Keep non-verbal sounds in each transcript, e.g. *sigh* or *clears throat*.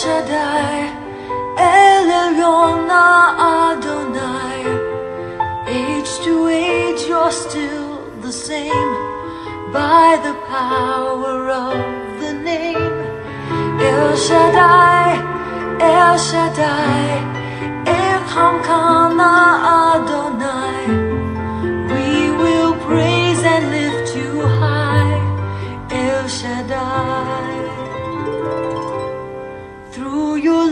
Shaddai, El Elyon Adonai. Age to age, you're still the same by the power of the name. El Shaddai, El Shaddai, El Hamkana Adonai. We will praise and lift you high, El Shaddai.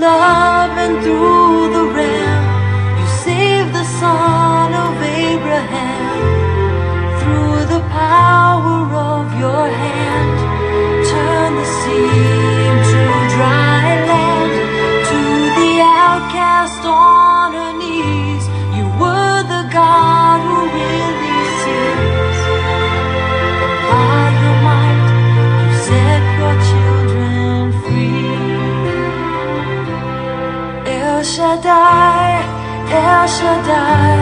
Love and through the Ram, you saved the son of Abraham. Through the power of your hand, turn the sea Shaddai, El Shaddai,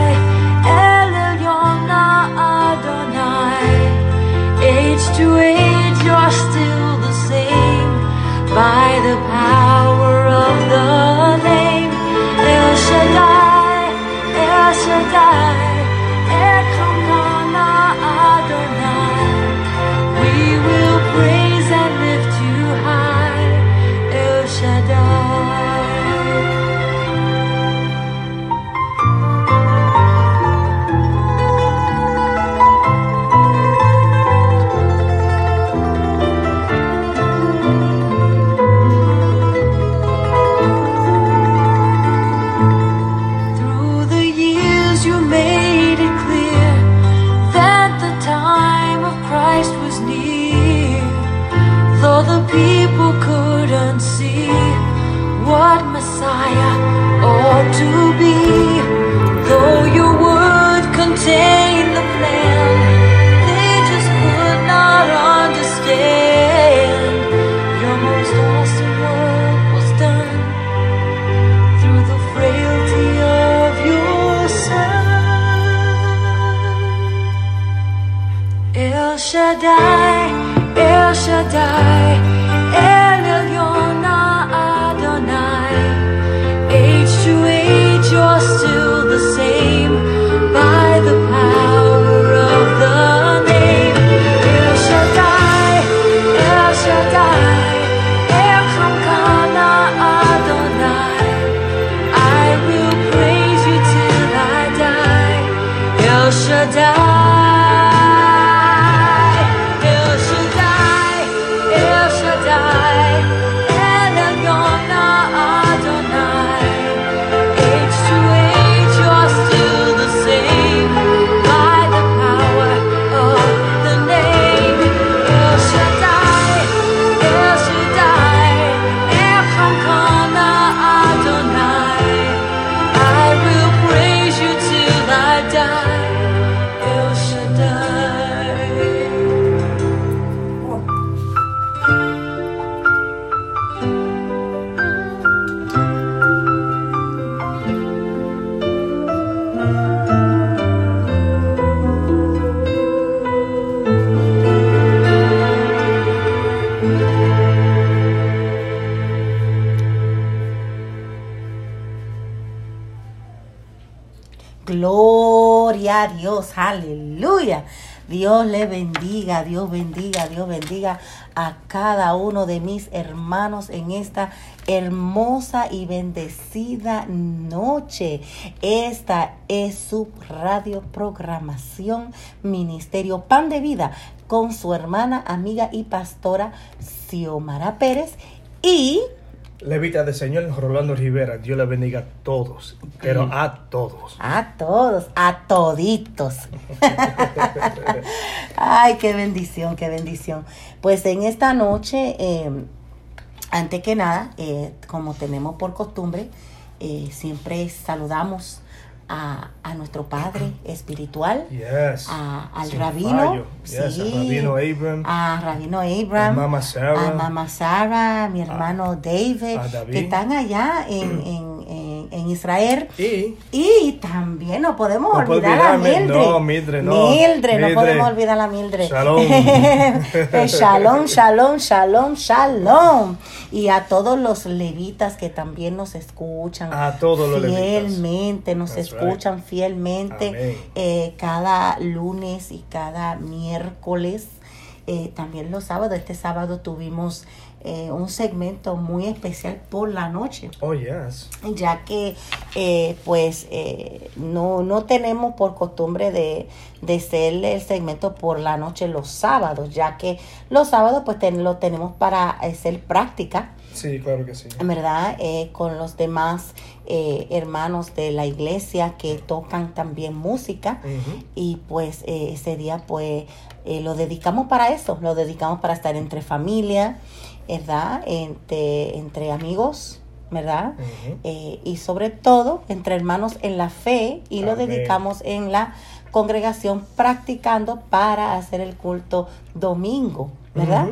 a cada uno de mis hermanos en esta hermosa y bendecida noche. Esta es su radio programación Ministerio Pan de Vida con su hermana, amiga y pastora Xiomara Pérez y Levita del Señor Rolando Rivera, Dios le bendiga a todos, pero a todos. A todos, a toditos. *laughs* Ay, qué bendición, qué bendición. Pues en esta noche, eh, antes que nada, eh, como tenemos por costumbre, eh, siempre saludamos a, a nuestro Padre espiritual, Yes. a- al Sin rabino. Yes, sí, rabino Abram, a Rabino Abraham, a Mama Sarah, a Mama Sara, mi hermano David, a David. que están allá en, en, en, Israel. Y Y también no podemos No olvidar a Mildred. no, Mildred, no. Mildred, no Mildred. podemos olvidar a Mildred. Shalom. *laughs* Eh, shalom, shalom, shalom, shalom. Y a todos los levitas que también nos escuchan. A todos los levitas. Fielmente, nos That's escuchan fielmente eh, cada lunes y cada miércoles. Eh, también los sábados. Este sábado tuvimos eh, un segmento muy especial por la noche oh yes. ya que eh, pues eh, no, no tenemos por costumbre de, de hacer el segmento por la noche los sábados, ya que los sábados pues ten- lo tenemos para hacer práctica, Sí, claro que sí. ¿verdad? Eh, con los demás eh, hermanos de la iglesia que tocan también música y pues eh, ese día pues eh, lo dedicamos para eso, lo dedicamos para estar entre familia, ¿verdad? Entre, entre amigos, ¿verdad? Eh, y sobre todo entre hermanos en la fe y lo dedicamos en la congregación practicando para hacer el culto domingo, ¿verdad?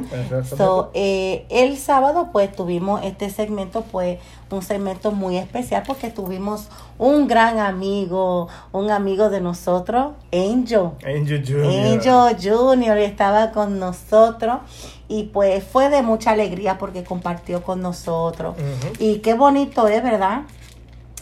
So, eh, el sábado pues tuvimos este segmento pues un segmento muy especial porque tuvimos un gran amigo, un amigo de nosotros, Angel. Angel Junior. Angel Junior estaba con nosotros y pues fue de mucha alegría porque compartió con nosotros. Y qué bonito es, ¿verdad?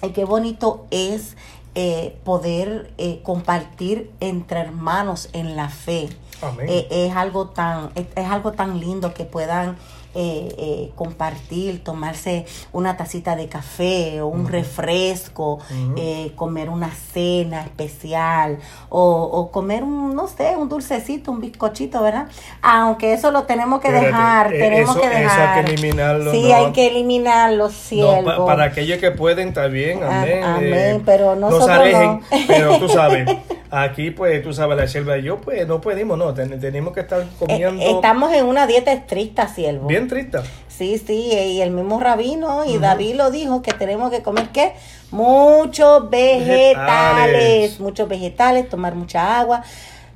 Y qué bonito es eh, poder eh, compartir entre hermanos en la fe. Amén. Eh, es algo tan es, es algo tan lindo que puedan eh, eh, compartir, tomarse una tacita de café o un refresco, eh, comer una cena especial o, o comer un, no sé, un dulcecito, un bizcochito, ¿verdad? Aunque eso lo tenemos que dejar, eh, tenemos eso- que eso hay dejar. que eliminarlo, Sí, no. hay que eliminarlo, No, siervo. pa- para aquellos que pueden, está bien, Ah, amén. amén, pero no se alejen, no. pero tú sabes, *laughs* aquí pues tú sabes, la sierva y yo pues no podemos, no, ten- tenemos que estar Eh, comiendo estamos en una dieta estricta, siervo. bien triste. Sí, sí, y el mismo rabino y David lo dijo que tenemos que comer qué? Muchos vegetales, Vegetales. muchos vegetales, tomar mucha agua.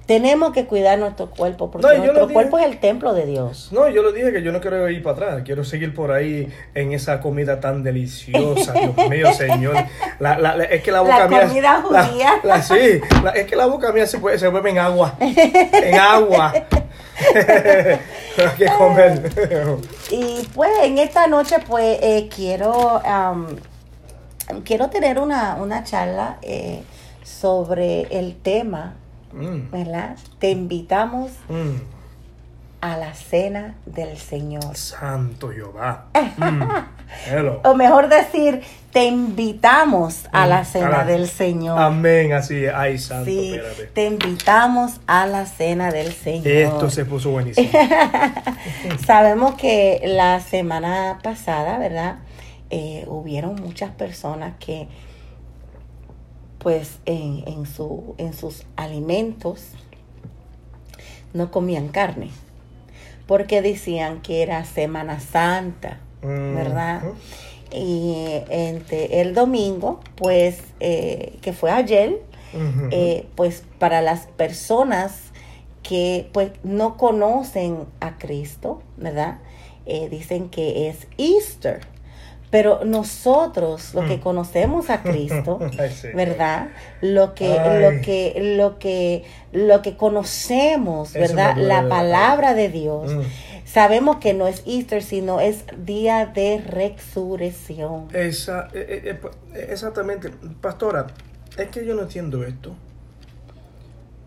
Tenemos que cuidar nuestro cuerpo porque No, nuestro cuerpo es el templo de Dios. No, yo lo dije que yo no quiero ir para atrás, quiero seguir por ahí en esa comida tan deliciosa, *laughs* Dios mío, Señor. La, la- la- es que la boca La mía. comida judía. la- sí, es que la boca mía se, puede, se vuelve en agua. *laughs* En agua. Hay que comer. Y pues en esta noche pues eh, quiero am, quiero tener una, una charla eh, sobre el tema, Mm, ¿verdad? Te invitamos mm. a la cena del Señor. Santo Jehová. *laughs* Mm. O mejor decir, te invitamos a la cena del Señor. Amén, así es. Ay, santo, Sí, espérate. te invitamos a la cena del Señor. Esto se puso buenísimo. *laughs* Sabemos que la semana pasada, ¿verdad? Eh, hubieron muchas personas que, pues, en, en, su, en sus alimentos no comían carne, porque decían que era Semana Santa, Mm, ¿verdad? Y entre el domingo, pues, eh, que fue ayer, eh, pues para las personas que pues no conocen a Cristo, ¿verdad? Eh, dicen que es Easter. Pero nosotros, los que Mm. conocemos a *laughs* Cristo. ¿verdad? Lo que, Ay. lo que, lo que, lo que conocemos, ¿verdad? La la palabra de Dios. Mm. Sabemos que no es Easter, sino es día de resurrección. Esa, eh, eh, eh, exactamente, pastora, es que yo no entiendo esto.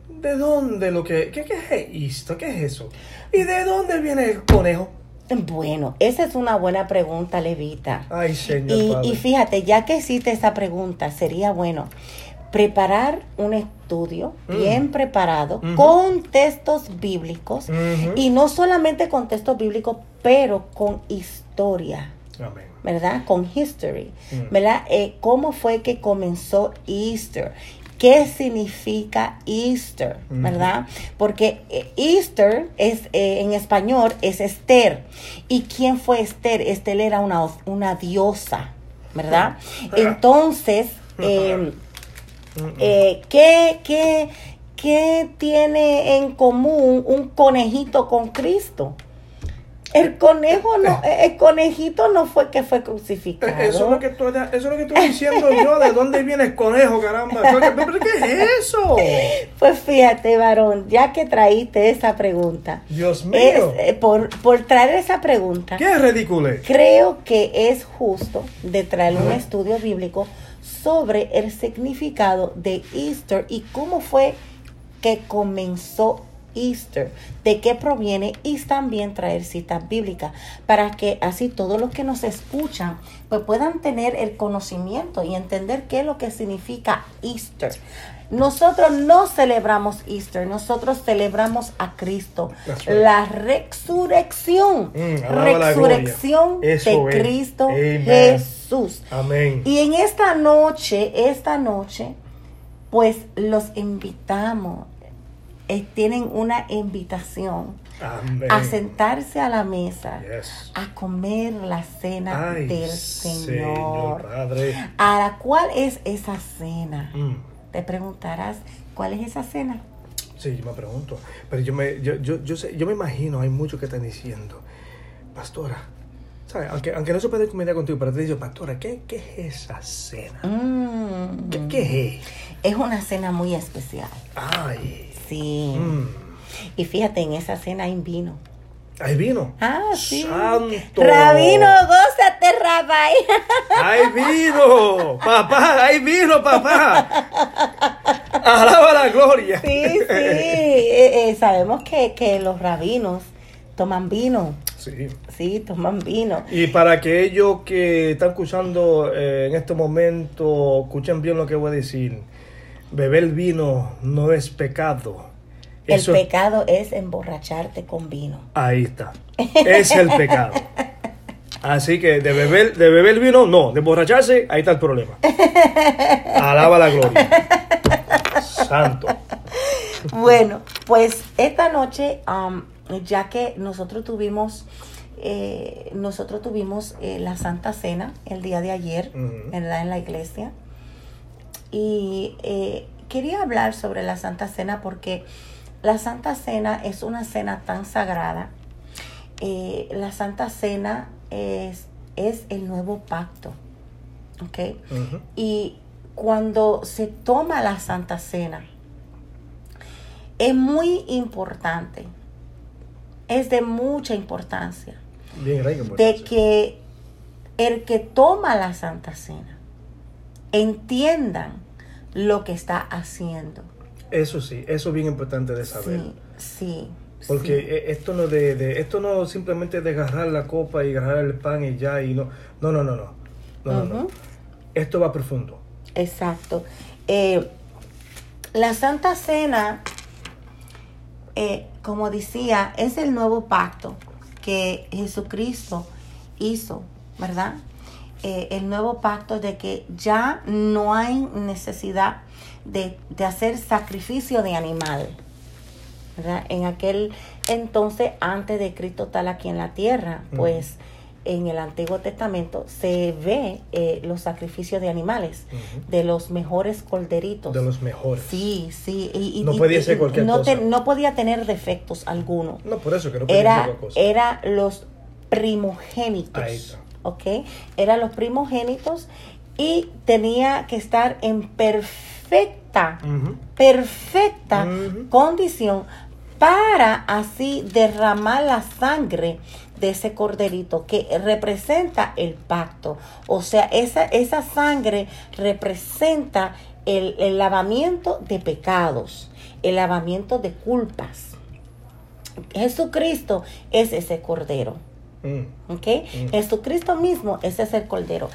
¿De dónde lo que, qué, qué es esto? ¿Qué es eso? ¿Y de dónde viene el conejo? Bueno, esa es una buena pregunta, Levita. Ay, Señor Y, Padre. y fíjate, ya que hiciste esa pregunta, sería bueno preparar un estudio Mm. bien preparado con textos bíblicos y no solamente con textos bíblicos, pero con historia. Amén. ¿verdad? Con history, Mm. ¿verdad? Eh, ¿Cómo fue que comenzó Easter? ¿Qué significa Easter? ¿Verdad? Porque eh, Easter es eh, en español es Esther. ¿Y quién fue Esther? Esther era una, una diosa, ¿verdad? Entonces, eh, Mm, eh, ¿qué, qué, qué tiene en común un conejito con Cristo? El conejo no, el conejito no fue que fue crucificado. Eh, Eso es lo que tú, eso es lo que estoy diciendo yo. ¿De dónde viene el conejo, caramba? ¿Pero qué es eso? Pues fíjate, varón, ya que traíste esa pregunta, Dios mío. es, eh, por, por traer esa pregunta, ¿Qué es ridículo? creo que es justo de traer un estudio bíblico sobre el significado de Easter y cómo fue que comenzó Easter, de qué proviene y también traer citas bíblicas para que así todos los que nos escuchan pues puedan tener el conocimiento y entender qué es lo que significa Easter. Nosotros no celebramos Easter, nosotros celebramos a Cristo, right. la resurrección, Mm, la resurrección de es. Cristo Amen. Jesús. Amén. Y en esta noche, esta noche, pues los invitamos, eh, tienen una invitación Amén. a sentarse a la mesa, Yes. a comer la cena Ay, del Señor Señor. Padre. ¿A cuál es esa cena? Mm. Te preguntarás, ¿cuál es esa cena? Sí, yo me pregunto. Pero yo me, yo, yo, yo, sé, yo me imagino, hay muchos que están diciendo, Pastora, ¿sabes? Aunque, aunque no se puede comer contigo, pero te digo, Pastora, ¿qué, qué es esa cena? Mm, ¿Qué, qué es? Es una cena muy especial. Ay. Sí. Mm. Y fíjate, en esa cena hay vino. Hay vino. Ah, sí. Santo. Rabino, gózate, Rabay. *laughs* ¡Hay vino! ¡Papá! ¡Hay vino, papá! ¡Alaba la gloria! Sí, sí. *laughs* Eh, eh, sabemos que, que los rabinos toman vino. Sí. Sí, toman vino. Y para aquellos que están escuchando eh, en este momento, escuchen bien lo que voy a decir. Beber vino no es pecado. El pecado es emborracharte con vino. Ahí está. Es el pecado. Así que de beber, de beber vino, no. De emborracharse, ahí está el problema. Alaba la gloria. Santo. Bueno, pues esta noche, um, ya que nosotros tuvimos, eh, nosotros tuvimos eh, la Santa Cena el día de ayer. ¿verdad? En la iglesia. Y eh, quería hablar sobre la Santa Cena porque la Santa Cena es una cena tan sagrada. Eh, la Santa Cena es, es el nuevo pacto. ¿Ok? Y cuando se toma la Santa Cena, es muy importante, es de mucha importancia, Bien, de que el que toma la Santa Cena entiendan lo que está haciendo. Eso sí, eso es bien importante de saber. Sí, sí. Porque sí. eh, esto no de, de- esto no simplemente de agarrar la copa y agarrar el pan y ya y no. No, no, no, no. No, no, no. Ujú. Esto va profundo. Exacto. Eh, la Santa Cena, eh, como decía, es el nuevo pacto que Jesucristo hizo, ¿verdad? Eh, el nuevo pacto de que ya no hay necesidad de, de hacer sacrificio de animal. ¿verdad? En aquel entonces, antes de Cristo tal aquí en la tierra, pues en el Antiguo Testamento se ve eh, los sacrificios de animales, de los mejores corderitos. De los mejores. Sí, sí. Y, y- No podía y- ser cualquier no cosa. no podía tener defectos alguno. No, por eso que no puede Era, ser cosa. era los primogénitos. Ahí está. ¿Ok? Eran los primogénitos y tenía que estar en perfecta, perfecta condición para así derramar la sangre de ese corderito que representa el pacto. O sea, esa, esa sangre representa el, el lavamiento de pecados, el lavamiento de culpas. Jesucristo es ese cordero. Mm. ¿Ok? Jesucristo mismo ese es el cordero.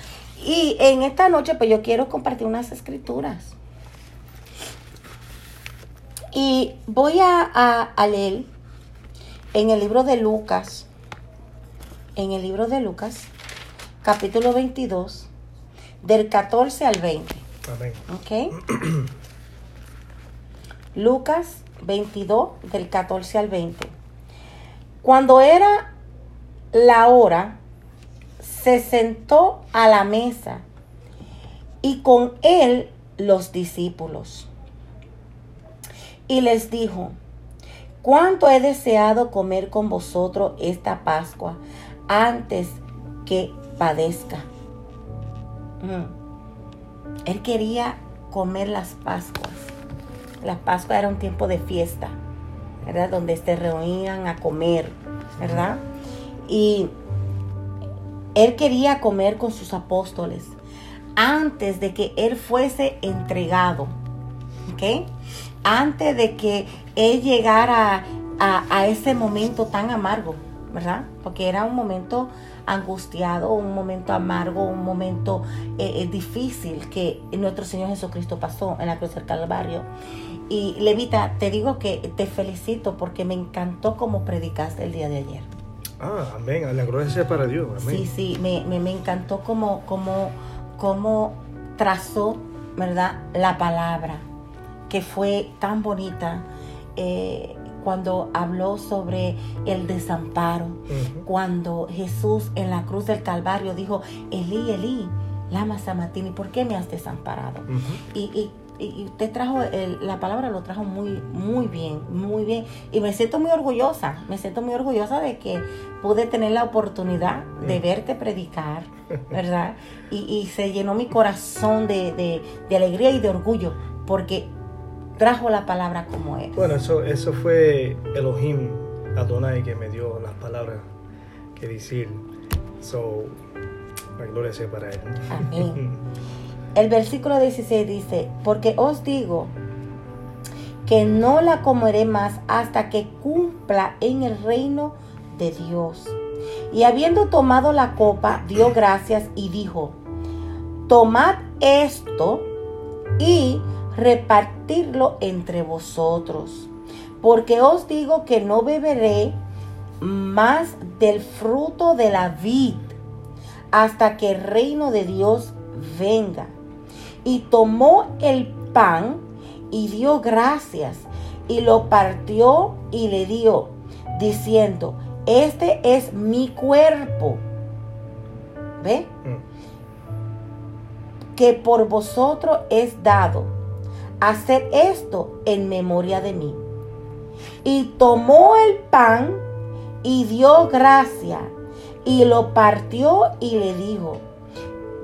Y en esta noche, pues yo quiero compartir unas escrituras. Y voy a, a- a leer en el libro de Lucas, en el libro de Lucas, capítulo 22, del 14 al 20. Amén. ¿Ok? Lucas 22, del 14 al 20. Cuando era la hora, se sentó a la mesa y con él los discípulos. Y les dijo, cuánto he deseado comer con vosotros esta Pascua antes que padezca. Mm. Él quería comer las Pascuas. La Pascua era un tiempo de fiesta, ¿verdad? Donde se reunían a comer, ¿verdad? Y él quería comer con sus apóstoles antes de que él fuese entregado, ¿ok? Antes de que él llegara a, ese momento tan amargo, ¿verdad? Porque era un momento angustiado, un momento amargo, un momento eh, eh, difícil que nuestro Señor Jesucristo pasó en la cruz del Calvario. Y Levita, te digo que te felicito porque me encantó como predicaste el día de ayer. Ah, amén, la gloria para Dios. Sí, sí, me, encantó como, como, como trazó, ¿verdad? La palabra, que fue tan bonita. Eh, cuando habló sobre el desamparo, cuando Jesús en la cruz del Calvario dijo, Elí, Elí, lama samatini, ¿por qué me has desamparado? y, usted trajo, la palabra lo trajo muy, muy bien, muy bien. Y me siento muy orgullosa, me siento muy orgullosa de que pude tener la oportunidad de verte predicar, ¿verdad? Y, se llenó mi corazón de, de alegría y de orgullo, porque trajo la palabra como es. Bueno, eso, eso fue Elohim Adonai que me dio las palabras que decir. So, la gloria sea para él. Amén. *laughs* El versículo 16 dice, porque os digo que no la comeré más hasta que cumpla en el reino de Dios. Y habiendo tomado la copa, dio gracias y dijo, tomad esto y repartirlo entre vosotros. Porque os digo que no beberé más del fruto de la vid hasta que el reino de Dios venga. Y tomó el pan y dio gracias y lo partió y le dio, diciendo, este es mi cuerpo. ¿Ve? Mm. Que por vosotros es dado hacer esto en memoria de mí. Y tomó el pan y dio gracia y lo partió y le dijo,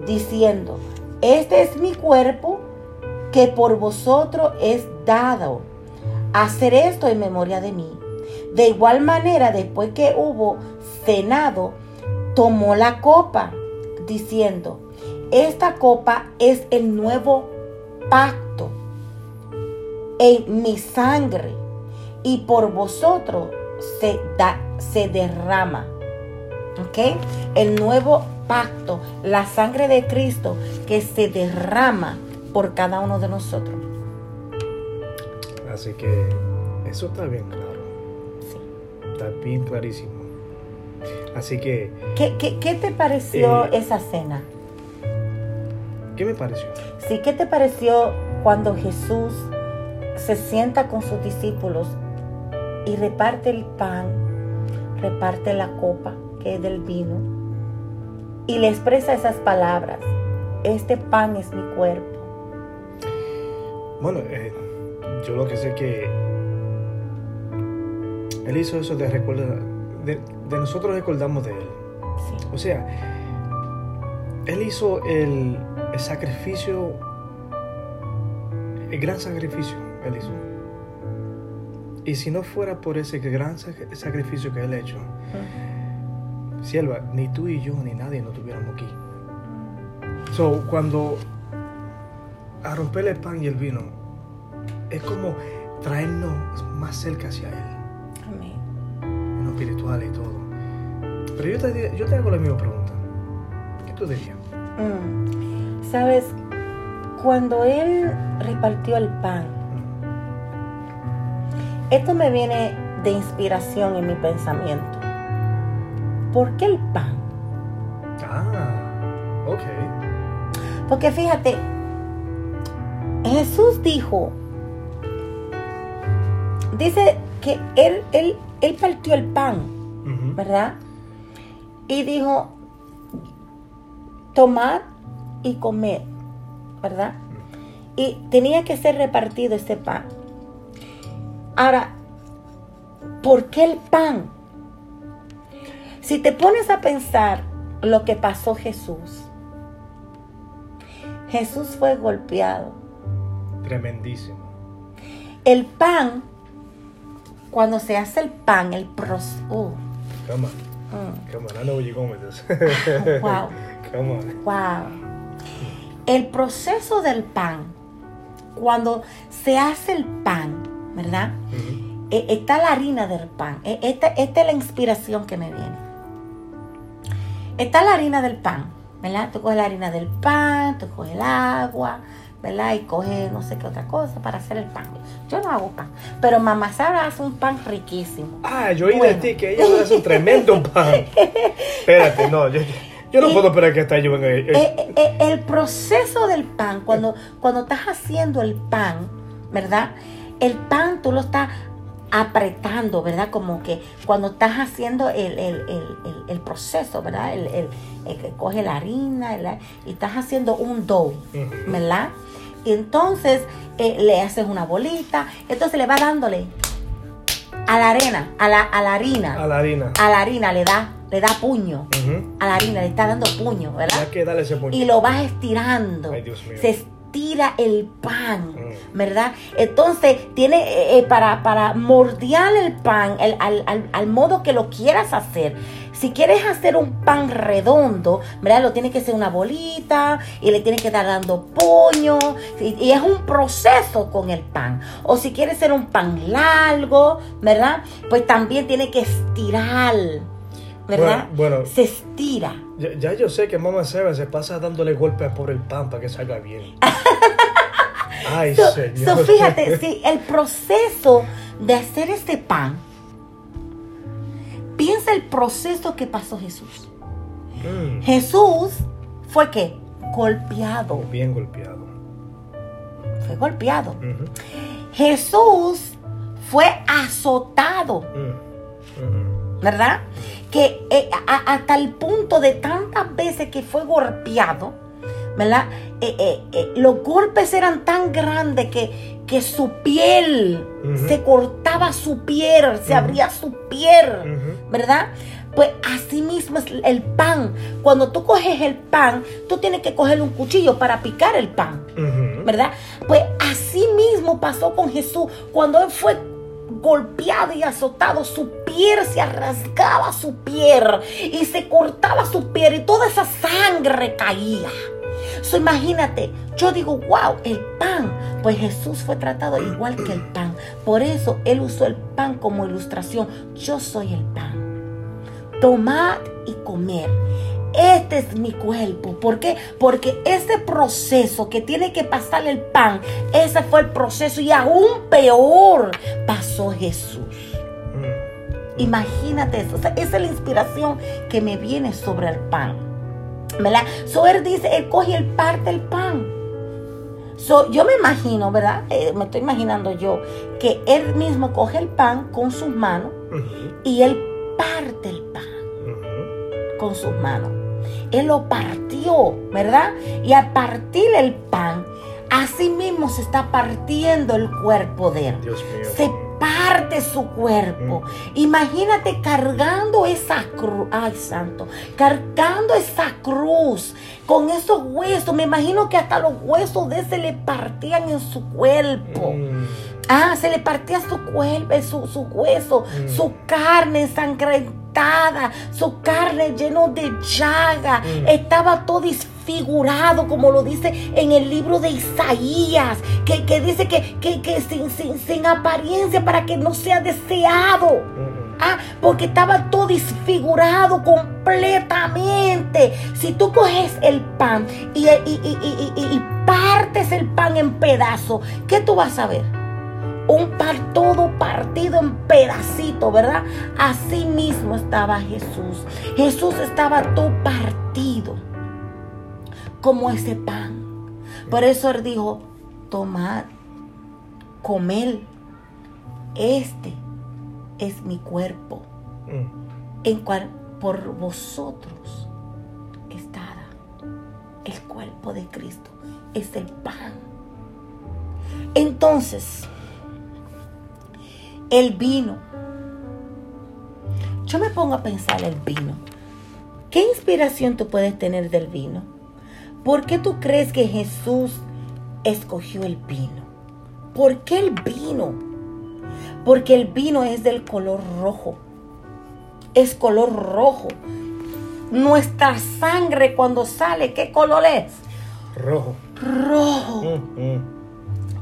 diciendo, este es mi cuerpo que por vosotros es dado. Hacer esto en memoria de mí. De igual manera, después que hubo cenado, tomó la copa, diciendo, esta copa es el nuevo pacto en mi sangre y por vosotros se, da, se derrama. ¿Ok? El nuevo pacto, la sangre de Cristo que se derrama por cada uno de nosotros. Así que eso está bien claro. Sí. Está bien clarísimo. Así que... ¿Qué, te pareció eh, esa cena? ¿Qué me pareció? Sí, ¿qué te pareció cuando Jesús se sienta con sus discípulos y reparte el pan, reparte la copa que es del vino y le expresa esas palabras. Este pan es mi cuerpo. Bueno, eh, yo lo que sé que él hizo eso de recordar, de, nosotros recordamos de él. O sea, él hizo el, el sacrificio, el gran sacrificio él hizo. Y si no fuera por ese gran sacrificio que Él ha hecho, Sierva, ni tú y yo ni nadie nos tuviéramos aquí. So, cuando a romper el pan y el vino, es como traernos más cerca hacia Él. Amén. En lo espiritual y todo. Pero yo te, yo te hago la misma pregunta. ¿Qué tú dirías? Mm. Sabes, cuando Él repartió el pan, esto me viene de inspiración en mi pensamiento. ¿Por qué el pan? Ah, ok. Porque fíjate, Jesús dijo, dice que él, él, él partió el pan, ¿verdad? Y dijo, tomad y comed, ¿verdad? Y tenía que ser repartido ese pan. Ahora, ¿por qué el pan? Si te pones a pensar lo que pasó Jesús, Jesús fue golpeado. Tremendísimo. El pan, cuando se hace el pan, el proceso... Come on. mm, Come on. I know where you're going with this. *laughs* Wow. *laughs* Come on. Wow. El proceso del pan, cuando se hace el pan, ¿verdad? Eh, está la harina del pan. Eh, Esta, esta es la inspiración que me viene. Está la harina del pan, ¿verdad? Tú coges la harina del pan, tú coges el agua, ¿verdad? Y coges no sé qué otra cosa para hacer el pan. Yo no hago pan, pero mamá Sara hace un pan riquísimo. Ah, yo oí Bueno. de ti que ella hace un tremendo *laughs* pan. Espérate, no, yo, yo no Y- puedo esperar que hasta yo venga. eh, Eh, eh, el proceso del pan, cuando, cuando estás haciendo el pan, ¿verdad? El pan tú lo estás apretando, ¿verdad? Como que cuando estás haciendo el, el- el- el- proceso, ¿verdad? El, que coge la harina y estás haciendo un dough. ¿verdad? Y entonces eh, le haces una bolita, entonces le vas dándole a la arena, a la, a la harina, a la harina. a la harina le da, le da puño, a la harina le está dando puño, ¿verdad? Ya que darle ese puño. y lo vas estirando. Ay, Dios mío. Se estira el pan, Mm. ¿verdad? Entonces, tiene eh, eh, para, para mordear el pan el- al, al- al modo que lo quieras hacer. Si quieres hacer un pan redondo, ¿verdad? Lo tienes que hacer una bolita y le tienes que estar dando puño. Y, y es un proceso con el pan. O si quieres hacer un pan largo, ¿verdad? Pues también tiene que estirar, ¿verdad? Bueno, bueno. Se estira. Ya, ya yo sé que Mama Seven se pasa dándole golpes por el pan para que salga bien. *laughs* Ay, So, señor. so, fíjate, sí, el proceso de hacer este pan, piensa el proceso que pasó Jesús. Mm, Jesús fue que golpeado, bien golpeado. fue golpeado. Jesús fue azotado, Mm. ¿verdad? Que eh, a- hasta el punto de tantas veces que fue golpeado, ¿verdad? Eh, eh, los golpes eran tan grandes que, que su piel se cortaba su piel, se abría su piel. ¿verdad? Pues así mismo es el pan. Cuando tú coges el pan, tú tienes que coger un cuchillo para picar el pan. ¿verdad? Pues así mismo pasó con Jesús. Cuando él fue golpeado y azotado, su piel se rasgaba su piel y se cortaba su piel y toda esa sangre caía. Imagínate, yo digo, wow, el pan. Pues Jesús fue tratado igual que el pan. Por eso él usó el pan como ilustración. Yo soy el pan. Tomad y comer. Este es mi cuerpo. ¿Por qué? Porque ese proceso que tiene que pasar el pan, ese fue el proceso y aún peor pasó Jesús. Mm. Imagínate eso. O sea, esa es la inspiración que me viene sobre el pan. ¿Verdad? So él dice, él coge el parte el pan. So, yo me imagino, ¿verdad? Eh, me estoy imaginando yo que él mismo coge el pan con sus manos y él parte el pan. Con sus manos. Él lo partió, ¿verdad? Y al partir el pan, así mismo se está partiendo el cuerpo de él. Dios mío. Se parte su cuerpo. Imagínate cargando esa cruz. Ay, santo. Cargando esa cruz con esos huesos. Me imagino que hasta los huesos de ese le partían en su cuerpo. Mm. Ah, se le partía su cuerpo, su, su hueso, Mm. su carne ensangrentada, su carne lleno de llaga. Mm. Estaba todo desfigurado, como lo dice en el libro de Isaías, que, que dice que, que, que sin, sin, sin apariencia para que no sea deseado. Mm. Ah, porque estaba todo desfigurado completamente. Si tú coges el pan y- y- y- y partes el pan en pedazos, ¿qué tú vas a ver? Un pan todo partido en pedacitos, ¿verdad? Así mismo estaba Jesús. Jesús estaba todo partido como ese pan. Por eso él dijo, tomad, comed, este es mi cuerpo, Mm. en cual por vosotros está el cuerpo de Cristo, es el pan. Entonces, él vino yo me pongo a pensar el vino. ¿Qué inspiración tú puedes tener del vino? ¿Por qué tú crees que Jesús escogió el vino? ¿Por qué el vino? Porque el vino es del color rojo. Es color rojo. Nuestra sangre cuando sale, ¿qué color es? Rojo. Rojo. Mm, mm.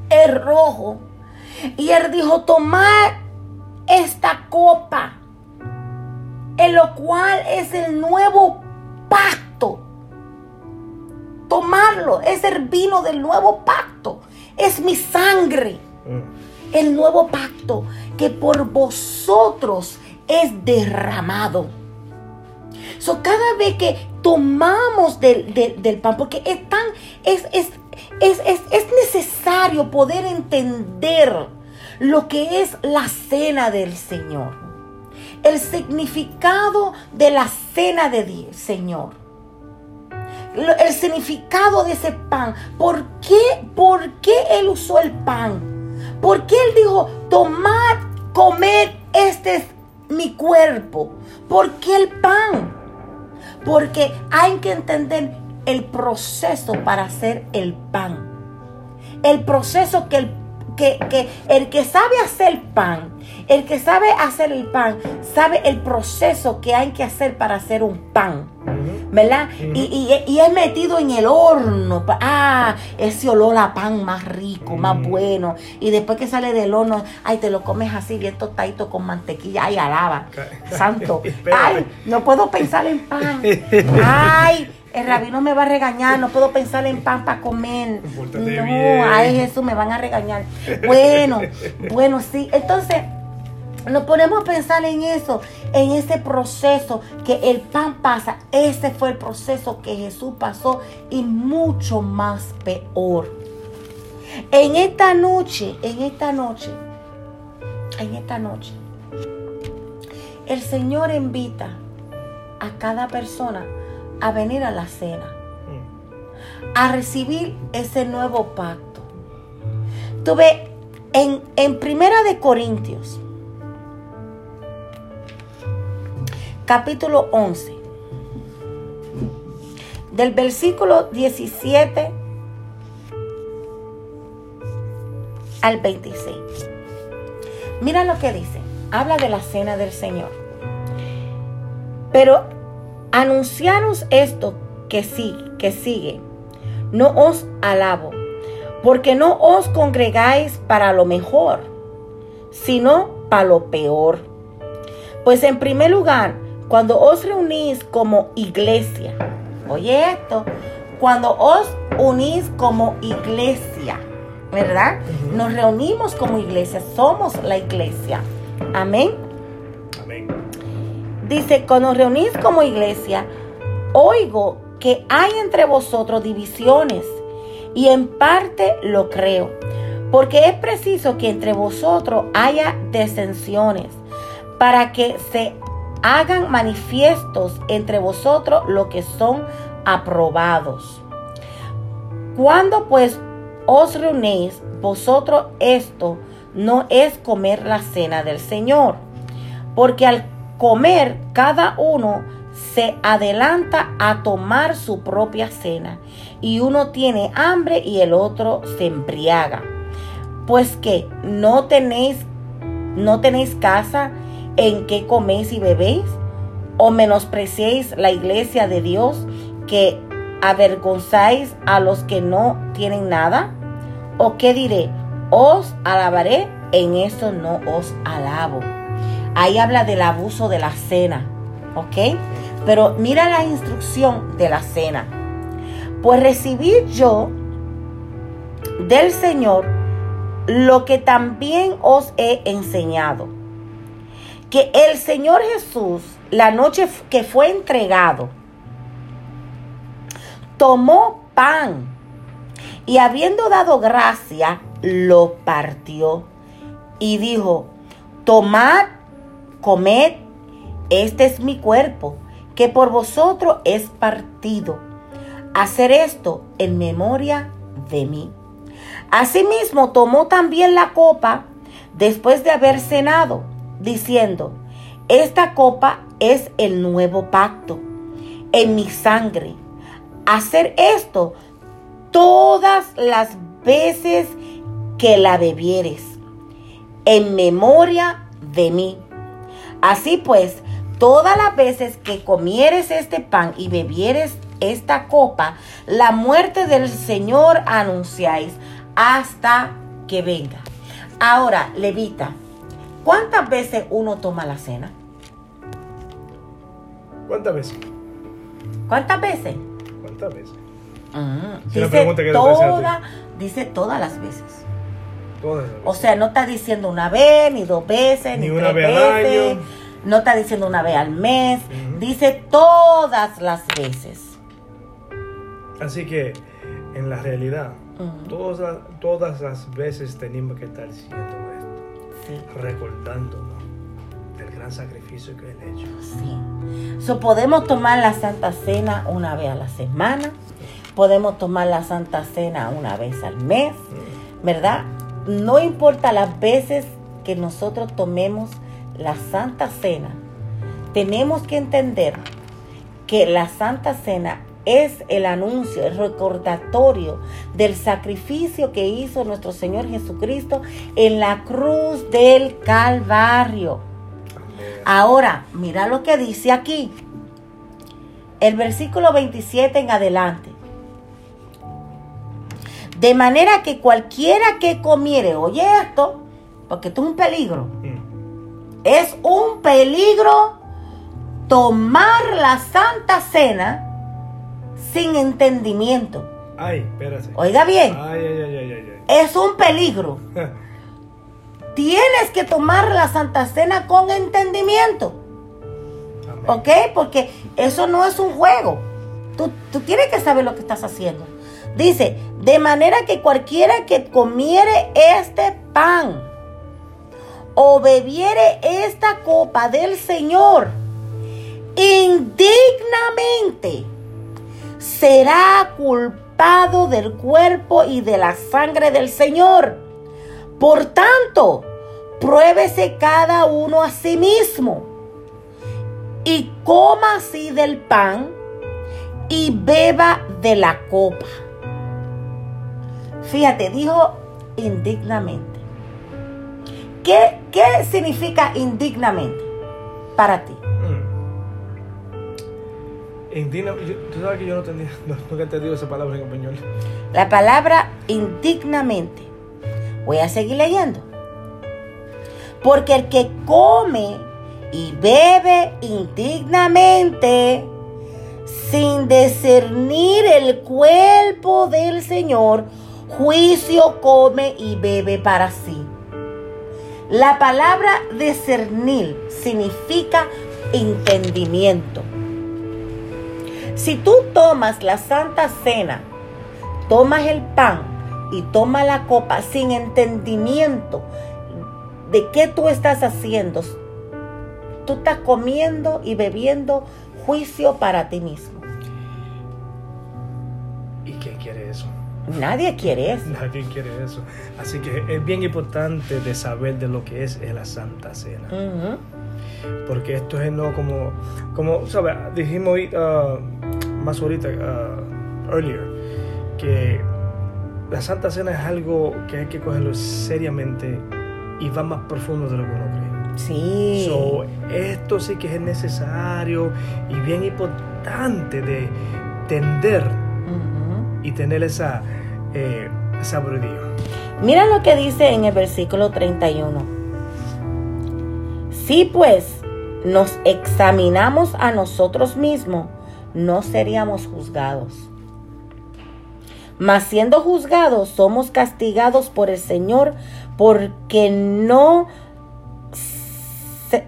Es rojo. Y él dijo, tomad esta copa, en lo cual es el nuevo pacto. Tomarlo, es el vino del nuevo pacto. Es mi sangre Mm. el nuevo pacto que por vosotros es derramado. So, cada vez que tomamos del, del- del pan, porque es tan, es, es, es, es, es necesario poder entender lo que es la cena del Señor. El significado de la cena del Señor el significado de ese pan. ¿Por qué, ¿Por qué él usó el pan? ¿Por qué él dijo, tomad, comed, este es mi cuerpo? ¿Por qué el pan? Porque hay que entender el proceso para hacer el pan. El proceso que el que, que el que sabe hacer pan, el que sabe hacer el pan, sabe el proceso que hay que hacer para hacer un pan. ¿Verdad? Y, y, y es metido en el horno. Ah, ese olor a pan más rico, más bueno. Y después que sale del horno, ay, te lo comes así, bien tostadito con mantequilla. Ay, alaba. Santo. *laughs* Ay, no puedo pensar en pan. Ay, el rabino me va a regañar. No puedo pensar en pan para comer. Pórtate No, bien. ay, Jesús, me van a regañar. Bueno, bueno, sí. Entonces, nos ponemos a pensar en eso, en ese proceso que el pan pasa. Ese fue el proceso que Jesús pasó y mucho más peor. En esta noche, en esta noche, en esta noche, el Señor invita a cada persona a venir a la cena, a recibir ese nuevo pacto. Tuve en, en Primera de Corintios, capítulo 11, del versículo 17 al 26. Mira lo que dice. Habla de la cena del Señor. Pero anunciaros esto que sí, que sigue. No os alabo, porque no os congregáis para lo mejor, sino para lo peor. Pues en primer lugar, cuando os reunís como iglesia, oye esto, cuando os unís como iglesia, ¿verdad? Nos reunimos como iglesia, somos la iglesia. Amén. Amén. Dice, cuando os reunís como iglesia, oigo que hay entre vosotros divisiones y en parte lo creo, porque es preciso que entre vosotros haya desensiones para que se hagan manifiestos entre vosotros lo que son aprobados. Cuando pues os reunéis, vosotros esto no es comer la cena del Señor, porque al comer cada uno se adelanta a tomar su propia cena, y uno tiene hambre y el otro se embriaga. Pues que no tenéis no tenéis casa en que coméis y bebéis, o menospreciéis la iglesia de Dios que avergonzáis a los que no tienen nada? ¿O qué diré? Os alabaré, en eso no os alabo. Ahí habla del abuso de la cena, ¿ok? Pero mira la instrucción de la cena. Pues recibí yo del Señor lo que también os he enseñado. Que el Señor Jesús, la noche que fue entregado, tomó pan y habiendo dado gracia, lo partió y dijo, tomad, comed, este es mi cuerpo, que por vosotros es partido. Hacer esto en memoria de mí. Asimismo tomó también la copa después de haber cenado, diciendo, Esta copa es el nuevo pacto en mi sangre. Hacer esto todas las veces que la bebieres, en memoria de mí. Así pues, todas las veces que comieres este pan y bebieres esta copa, la muerte del Señor anunciáis hasta que venga. Ahora, levita, ¿cuántas veces uno toma la cena? ¿Cuántas veces? ¿Cuántas veces? ¿Cuántas veces? Ah, Si la dice, que toda- dice todas las veces. Todas las O sea, no está diciendo una vez, ni dos veces, ni, Ni una tres vez al veces. año. No está diciendo una vez al mes. Dice todas las veces. Así que, en la realidad, todas, todas las veces tenemos que estar haciendo esto, Recordándonos del gran sacrificio que Él hecho. sí. So, podemos tomar la Santa Cena una vez a la semana. Podemos tomar la Santa Cena una vez al mes. ¿Verdad? No importa las veces que nosotros tomemos la Santa Cena, tenemos que entender que la Santa Cena es el anuncio, el recordatorio del sacrificio que hizo nuestro Señor Jesucristo en la cruz del Calvario. Ahora, mira lo que dice aquí. El versículo 27 en adelante. De manera que cualquiera que comiere, oye esto, porque esto es un peligro. Mm. Es un peligro tomar la santa cena sin entendimiento. Ay, espérate. Oiga bien, Ay, ay, ay, ay, ay, es un peligro. *laughs* Tienes que tomar la santa cena con entendimiento. Amén. ¿Ok? Porque eso no es un juego. Tú, tú tienes que saber lo que estás haciendo. Dice, de manera que cualquiera que comiere este pan o bebiere esta copa del Señor indignamente será culpado del cuerpo y de la sangre del Señor. Por tanto, pruébese cada uno a sí mismo y coma así del pan y beba de la copa. Fíjate, dijo indignamente. ¿Qué, qué significa indignamente para ti? Tú sabes que yo no *laughs* no, nunca he entendido esa palabra en español. La palabra indignamente. Voy a seguir leyendo. Porque el que come y bebe indignamente, sin discernir el cuerpo del Señor, juicio come y bebe para sí. La palabra discernir significa entendimiento. Si tú tomas la Santa Cena, tomas el pan y tomas la copa sin entendimiento de qué tú estás haciendo, tú estás comiendo y bebiendo juicio para ti mismo. ¿Y quién quiere eso? Nadie quiere eso. Nadie quiere eso. Así que es bien importante de saber de lo que es la Santa Cena. Porque esto es no como, como ¿sabes? Dijimos ah, más ahorita, ah, earlier, que la Santa Cena es algo que hay que cogerlo seriamente y va más profundo de lo que uno cree. Sí. So, esto sí que es necesario y bien importante de entender Ujú. y tener esa eh, sabiduría. Mira lo que dice en el versículo 31. Si pues nos examinamos a nosotros mismos, no seríamos juzgados. Mas siendo juzgados, somos castigados por el Señor porque no se-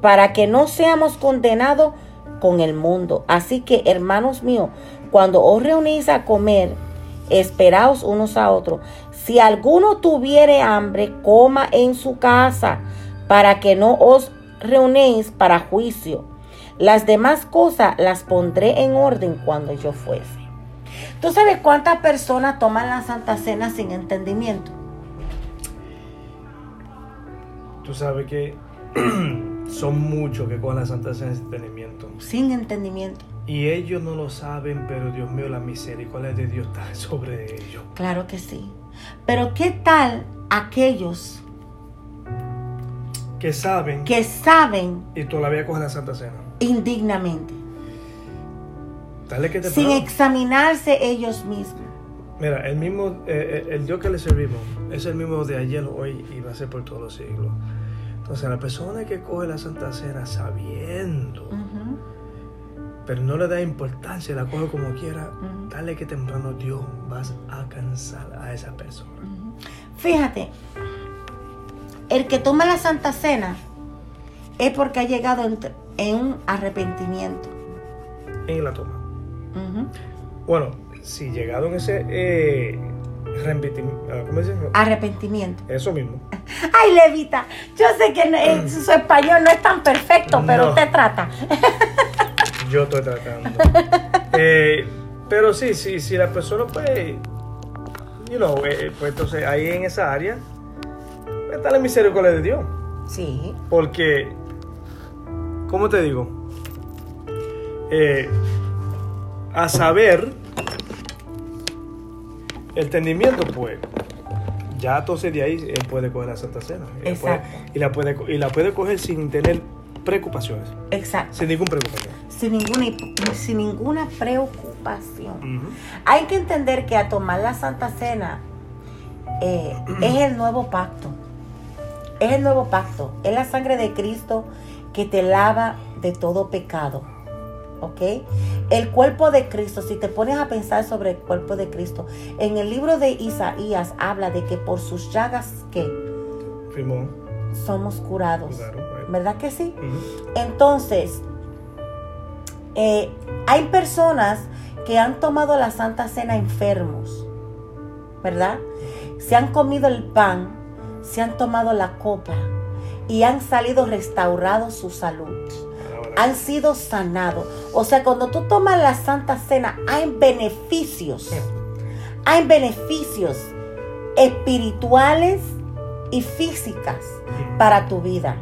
para que no seamos condenados con el mundo. Así que, hermanos míos, cuando os reunís a comer, esperaos unos a otros. Si alguno tuviere hambre, coma en su casa, para que no os reunéis para juicio. Las demás cosas las pondré en orden cuando yo fuese. ¿Tú sabes cuántas personas toman la Santa Cena sin entendimiento? Tú sabes que *clears throat* Son muchos que cogen la Santa Cena sin entendimiento. sin entendimiento. Y ellos no lo saben, pero Dios mío, la misericordia de Dios está *laughs* sobre ellos. Claro que sí. Pero ¿qué tal aquellos Que saben que saben y todavía cogen la Santa Cena. indignamente, Dale que te sin paga. examinarse ellos mismos? Mira, el mismo, eh, eh, el Dios que le servimos es el mismo de ayer, hoy y va a ser por todos los siglos. Entonces, la persona que coge la Santa Cena sabiendo, Ujú. pero no le da importancia, la coge como quiera, Ujú. dale que temprano Dios vas a cansar a esa persona. Fíjate, el que toma la Santa Cena es porque ha llegado en, en un arrepentimiento. En la toma. Bueno, si llegado en ese eh, ah, ¿cómo dice? Arrepentimiento. Eso mismo. *laughs* Ay, Levita, yo sé que no- eh, su español no es tan perfecto, pero No. usted trata. *laughs* Yo estoy tratando. *laughs* Eh, pero sí, sí, si la persona pues, you know, eh, pues entonces ahí en esa área está la misericordia de Dios. Sí, Porque, ¿cómo te digo? Eh, a saber, el entendimiento, pues, ya entonces de ahí él puede coger la Santa Cena. Y la puede- y, la puede, y la puede coger sin tener preocupaciones, exacto. sin ninguna preocupación. Sin ninguna, sin ninguna preocupación. Hay que entender que a tomar la Santa Cena eh, es el nuevo pacto. Es el nuevo pacto. Es la sangre de Cristo que te lava de todo pecado. ¿Ok? El cuerpo de Cristo, si te pones a pensar sobre el cuerpo de Cristo, en el libro de Isaías habla de que por sus llagas que somos curados. ¿Verdad que sí? Entonces, eh, hay personas que han tomado la Santa Cena enfermos, ¿verdad? Se han comido el pan, se han tomado la copa y han salido restaurados su salud. Han sido sanados. O sea, cuando tú tomas la Santa Cena, hay beneficios. Hay beneficios espirituales y físicas para tu vida.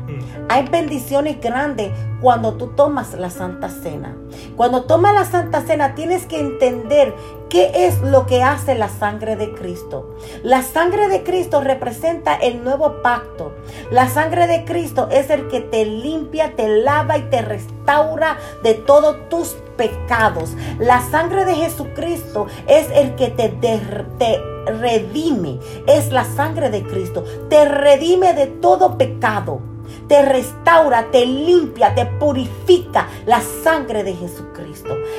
Hay bendiciones grandes cuando tú tomas la Santa Cena. Cuando tomas la Santa Cena tienes que entender qué es lo que hace la sangre de Cristo. La sangre de Cristo representa el nuevo pacto. La sangre de Cristo es el que te limpia, te lava y te restaura de todos tus pecados. La sangre de Jesucristo es el que te, te redime. Es la sangre de Cristo. Te redime de todo pecado te restaura, te limpia, te purifica la sangre de Jesucristo.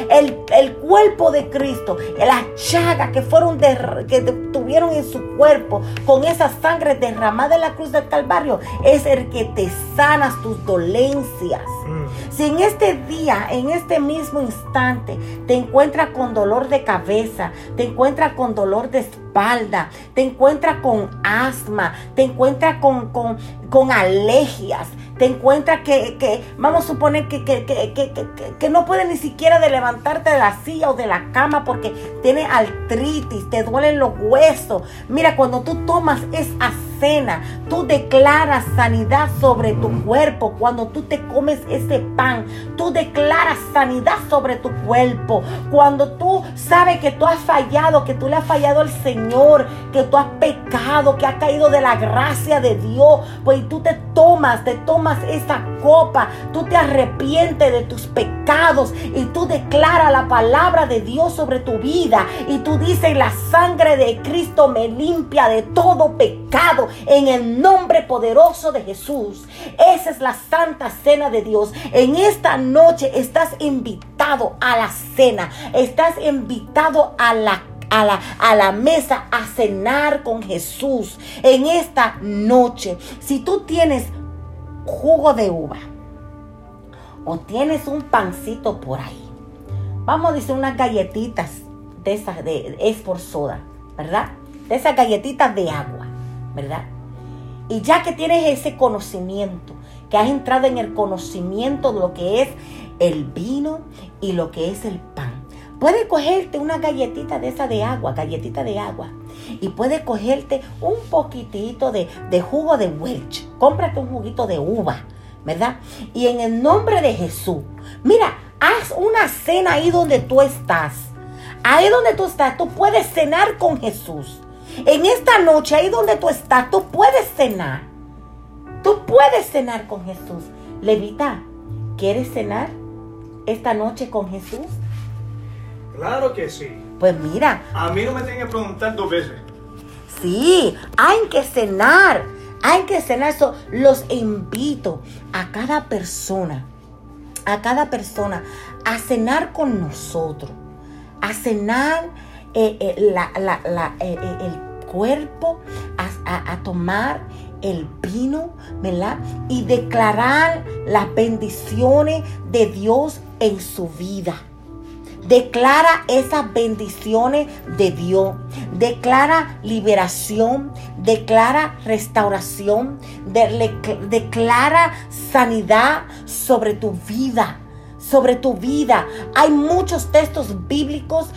El, el cuerpo de Cristo, las llagas que fueron derr- que tuvieron en su cuerpo con esa sangre derramada en la cruz del Calvario, es el que te sanas tus dolencias. Mm. Si en este día, en este mismo instante, te encuentras con dolor de cabeza, te encuentras con dolor de espalda, te encuentras con asma, te encuentras con, con, con alergias, te encuentras que, que vamos a suponer que, que, que, no puedes ni siquiera de levantarte de la silla o de la cama porque tienes artritis, te duelen los huesos. Mira, cuando tú tomas esa cena, tú declaras sanidad sobre tu cuerpo. Cuando tú te comes ese pan, tú declaras sanidad sobre tu cuerpo. Cuando tú sabes que tú has fallado, que tú le has fallado al Señor, que tú has pecado, que has caído de la gracia de Dios, pues tú te tomas, te tomas esa copa, tú te arrepientes de tus pecados y tú declaras la palabra de Dios sobre tu vida y tú dices, la sangre de Cristo me limpia de todo pecado en el nombre poderoso de Jesús. Esa es la santa cena de Dios. En esta noche estás invitado a la cena, estás invitado a la a la, a la mesa a cenar con Jesús en esta noche. Si tú tienes jugo de uva o tienes un pancito por ahí, vamos a decir unas galletitas de esas de es por soda, ¿verdad? De esas galletitas de agua, ¿verdad? Y ya que tienes ese conocimiento, que has entrado en el conocimiento de lo que es el vino y lo que es el pan, puedes cogerte una galletita de esa de agua, galletita de agua, y puedes cogerte un poquitito de, de jugo de Welch. Cómprate un juguito de uva, ¿verdad? Y en el nombre de Jesús, mira, haz una cena ahí donde tú estás. Ahí donde tú estás, tú puedes cenar con Jesús. En esta noche, ahí donde tú estás, tú puedes cenar. Tú puedes cenar con Jesús. Levita, ¿quieres cenar esta noche con Jesús? Claro que sí. Pues mira, A mí no me tienen que preguntar dos veces. Sí, hay que cenar. Hay que cenar. So, los invito a cada persona, a cada persona, a cenar con nosotros. A cenar eh, eh, la- la- la- eh, eh, el cuerpo, a, a- tomar el vino, ¿verdad? Y declarar las bendiciones de Dios en su vida. Declara esas bendiciones de Dios. Declara liberación. Declara restauración. de- declara sanidad sobre tu vida. Sobre tu vida. Hay muchos textos bíblicos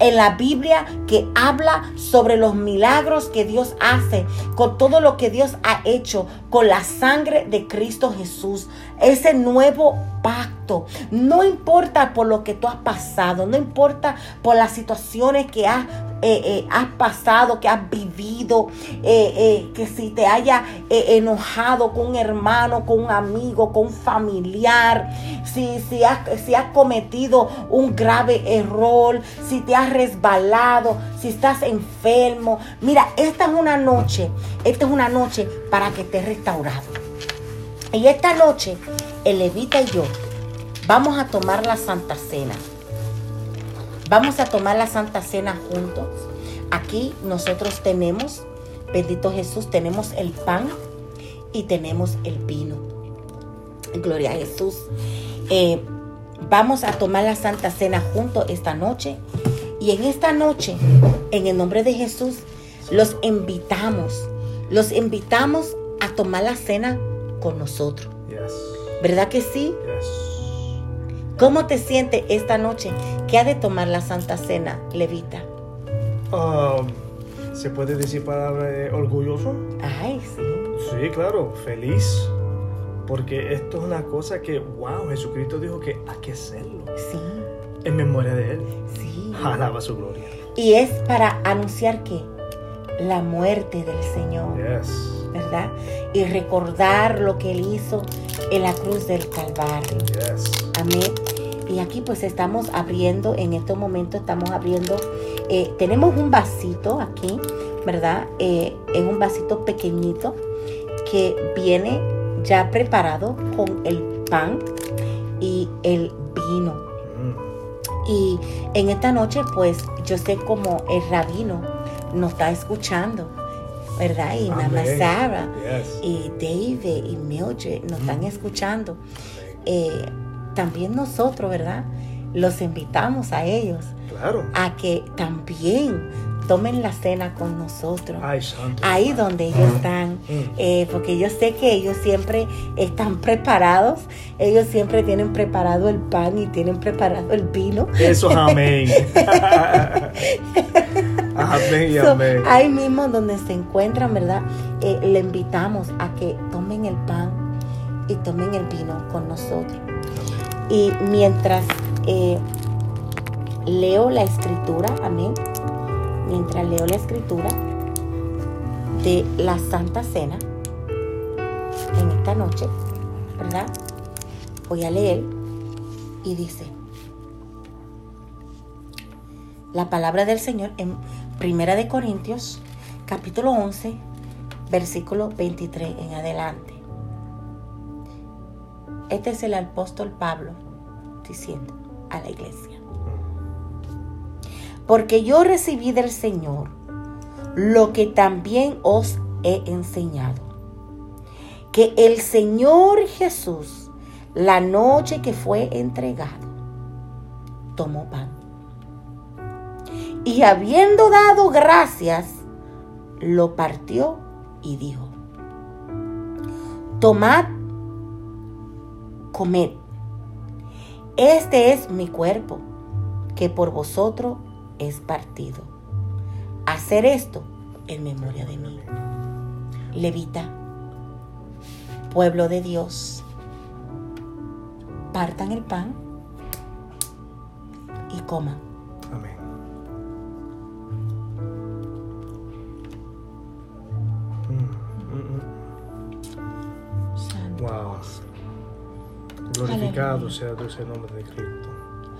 en la Biblia que habla sobre los milagros que Dios hace, con todo lo que Dios ha hecho, con la sangre de Cristo Jesús, ese nuevo pacto. No importa por lo que tú has pasado, no importa por las situaciones que has, eh, eh, has pasado, que has vivido, eh, que si te haya enojado con un hermano, con un amigo, con un familiar, si, si, has, si has cometido un grave error, si te has resbalado, si estás enfermo. Mira, esta es una noche, esta es una noche para que estés restaurado. Y esta noche, el levita y yo vamos a tomar la Santa Cena. Vamos a tomar la Santa Cena juntos. Aquí nosotros tenemos, bendito Jesús, tenemos el pan y tenemos el vino. Gloria a Jesús. Eh, vamos a tomar la Santa Cena juntos esta noche. Y en esta noche, en el nombre de Jesús, los invitamos. Los invitamos a tomar la cena con nosotros. ¿Verdad que sí? ¿Cómo te sientes esta noche que ha de tomar la Santa Cena, Levita? Um, ¿Se puede decir palabra orgulloso? Ay, sí. Sí, claro, feliz. Porque esto es una cosa que, wow, Jesucristo dijo que hay que hacerlo. Sí, En memoria de Él. sí. Alaba su gloria. Y es para anunciar que la muerte del Señor, Yes. ¿verdad? Y recordar lo que Él hizo en la cruz del Calvario. Yes. Amén. Y aquí pues estamos abriendo, en estos momentos estamos abriendo, eh, tenemos un vasito aquí, ¿verdad? Eh, es un vasito pequeñito que viene ya preparado con el pan y el vino. Mm. Y en esta noche, pues yo sé como el rabino nos está escuchando, ¿verdad? Y Mama. Sara Yes. y David y Mildred nos están Mm. escuchando. Eh, también nosotros, ¿verdad? Los invitamos a ellos Claro. a que también tomen la cena con nosotros. Ay, santo. Ahí donde ellos están, Mm. eh, porque yo sé que ellos siempre están preparados, ellos siempre tienen preparado el pan y tienen preparado el vino. Eso es amén. *laughs* amén y So, amén. ahí mismo donde se encuentran, ¿verdad? Eh, le invitamos a que tomen el pan y tomen el vino con nosotros. Y mientras eh, leo la escritura, amén, mientras leo la escritura de la Santa Cena en esta noche, ¿verdad? Voy a leer y dice, la palabra del Señor en Primera de Corintios, capítulo 11, versículo 23 en adelante. Este es el apóstol Pablo diciendo a la iglesia. Porque yo recibí del Señor lo que también os he enseñado. Que el Señor Jesús, la noche que fue entregado, tomó pan. Y habiendo dado gracias, lo partió y dijo, tomad, comed. Este es mi cuerpo, que por vosotros es partido. Hacer esto en memoria de mí. Levita, pueblo de Dios, partan el pan y coman. Glorificado Aleluya. sea dulce nombre de Cristo.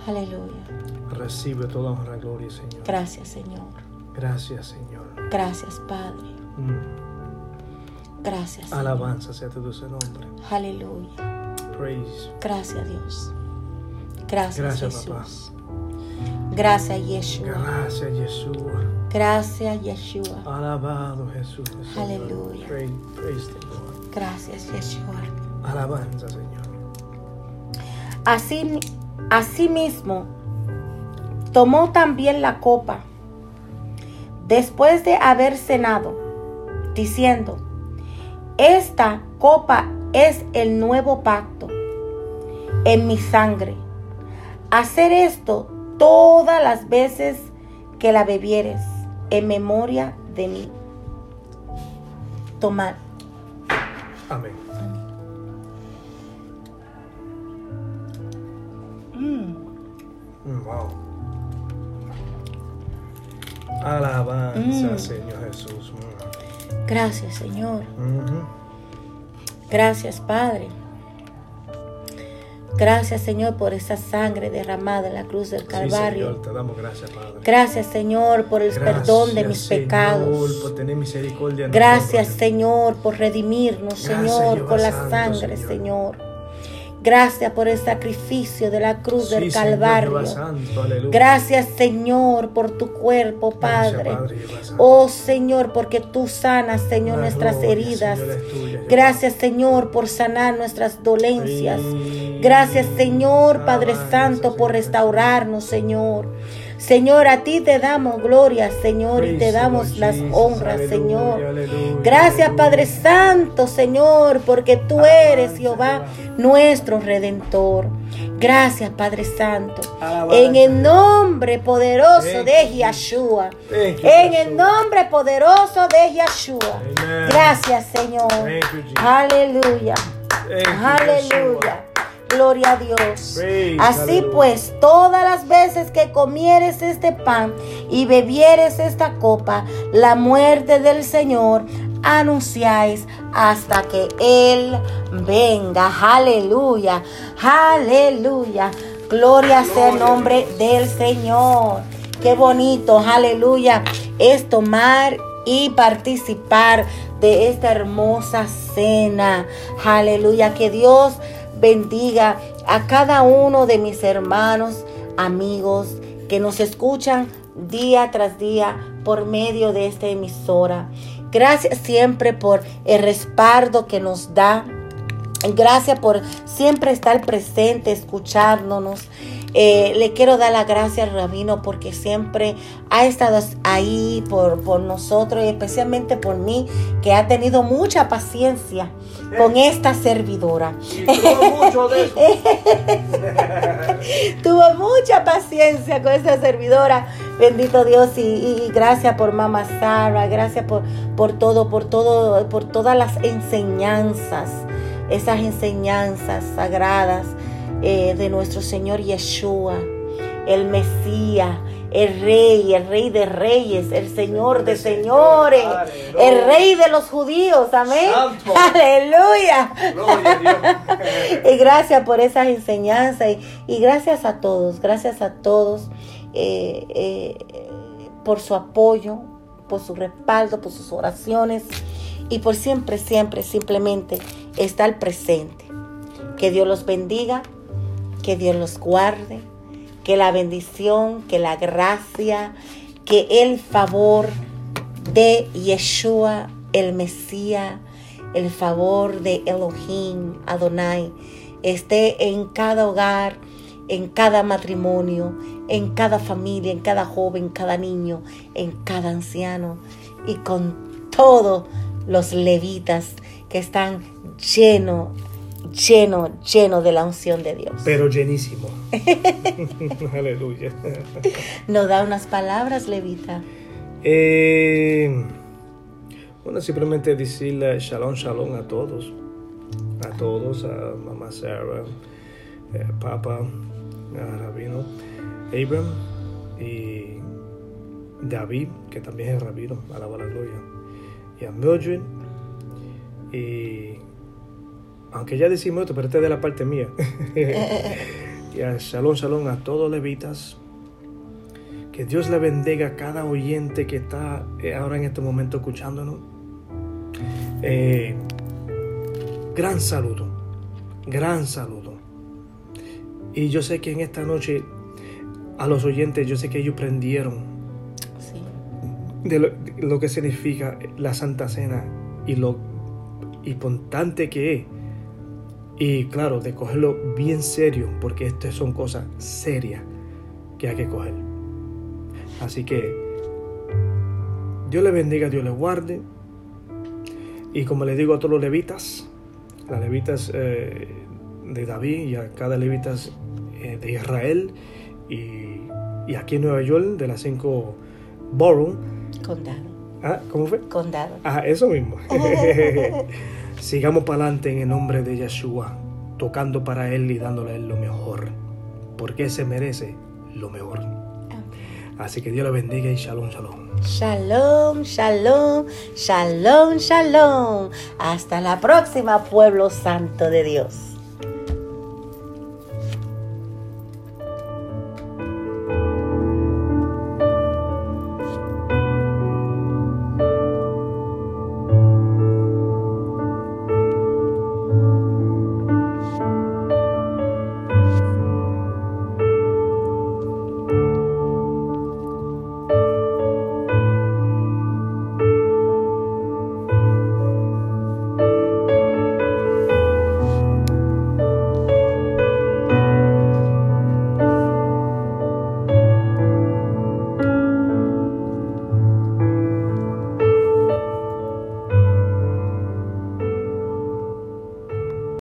Aleluya. Recibe toda honra y gloria, Señor. Gracias, Señor. Gracias, Señor. Gracias, Padre. Mm. Gracias. Señor. Alabanza sea tu dulce nombre. Aleluya. Praise. Gracias, Dios. Gracias, Gracias, Jesús. Gracias, Yeshua. Gracias, Jesús. Gracias, Yeshua. Alabado Jesús. Aleluya. Praise, praise the Lord. Gracias, Yeshua. Alabanza, Señor. Así, asimismo, tomó también la copa después de haber cenado, diciendo, esta copa es el nuevo pacto en mi sangre. Hacer esto todas las veces que la bebieres en memoria de mí. Tomad. Amén. Wow. Alabanza, Mm. Señor Jesús. Mm. Gracias, Señor. Mhm. Gracias, Padre. Gracias, Señor, por esa sangre derramada en la cruz del Sí, Calvario. Señor, te damos gracias, Padre. Gracias, Señor, por el Gracias, perdón de mis Señor, pecados. por tener misericordia de Gracias, nosotros. Señor, por redimirnos, Gracias, Señor, con la sangre, Señor. Señor. Gracias por el sacrificio de la cruz del Sí, Calvario. Santo. Gracias, Señor, por tu cuerpo, Gracias, Padre. Padre. Oh, Señor, porque tú sanas, Señor, nuestras gloria, heridas. Señor, tuya. Gracias, Señor, por sanar nuestras dolencias. Sí. Gracias, Señor, Padre Alabanza, Santo, por restaurarnos, Señor. Señor, a ti te damos gloria, Señor, y te damos las honras, Señor. Gracias. Padre Santo, Señor, porque tú eres, Jehová, nuestro redentor. Gracias, Padre Santo. En el nombre poderoso de Yeshua. En el nombre poderoso de Yeshua. Gracias, Señor. Aleluya. Aleluya. Gloria a Dios. Praise, Así aleluya. pues, todas las veces que comieres este pan y bebieres esta copa, la muerte del Señor anunciáis hasta que Él venga. Aleluya. Aleluya. Gloria sea el nombre del Señor. Qué bonito, aleluya, es tomar y participar de esta hermosa cena. Aleluya, que Dios bendiga a cada uno de mis hermanos, amigos que nos escuchan día tras día por medio de esta emisora. Gracias siempre por el respaldo que nos da. Gracias por siempre estar presente, escuchándonos. Eh, le quiero dar las gracias al rabino porque siempre ha estado ahí por, por nosotros y especialmente por mí, que ha tenido mucha paciencia con esta servidora. Tuvo mucho de eso. *laughs* Tuvo mucha paciencia con esta servidora. Bendito Dios y gracias por Mamá Sara, gracias por, por todo, por todo, por todas las enseñanzas, esas enseñanzas sagradas eh, de nuestro Señor Yeshua, el Mesías, el Rey, el Rey de Reyes, el Señor de señores, el Rey de los judíos, amén. Santo. Aleluya. Gloria a Dios. *laughs* Y gracias por esas enseñanzas y, y gracias a todos, gracias a todos eh, eh, por su apoyo, por su respaldo, por sus oraciones y por siempre, siempre, simplemente estar presente. Que Dios los bendiga, que Dios los guarde, que la bendición, que la gracia, que el favor de Yeshua, el Mesías, el favor de Elohim, Adonai, esté en cada hogar, en cada matrimonio, en cada familia, en cada joven, cada niño, en cada anciano y con todos los levitas que están llenos, llenos, llenos de la unción de Dios. Pero llenísimo. *laughs* Aleluya. Nos da unas palabras, levita. Eh, bueno, simplemente decirle shalom, shalom a todos. A todos, a mamá Sarah, eh, Papa, a Rabino Abram y David, que también es rabino, alaba la gloria, y a Mildred, y aunque ya decimos esto, pero este es de la parte mía, *laughs* y Shalom, Shalom a todos levitas, que Dios le bendiga a cada oyente que está eh, ahora en este momento escuchándonos. Eh, gran saludo, gran saludo. Y yo sé que en esta noche a los oyentes, yo sé que ellos prendieron Sí. de lo, de lo que significa la Santa Cena y lo importante que es. Y claro, de cogerlo bien serio, porque estas son cosas serias que hay que coger. Así que Dios le bendiga, Dios le guarde. Y como le digo a todos los levitas, las levitas eh, de David y a cada levitas eh, de Israel y, y aquí en Nueva York de las cinco borough. Condado. Ah, ¿Cómo fue? Condado. Ah, eso mismo. *laughs* *laughs* Sigamos para adelante en el nombre de Yeshua, tocando para Él y dándole a Él lo mejor, porque Él se merece lo mejor. Así que Dios le bendiga y shalom, shalom. Shalom, shalom, shalom, shalom. Hasta la próxima, pueblo santo de Dios.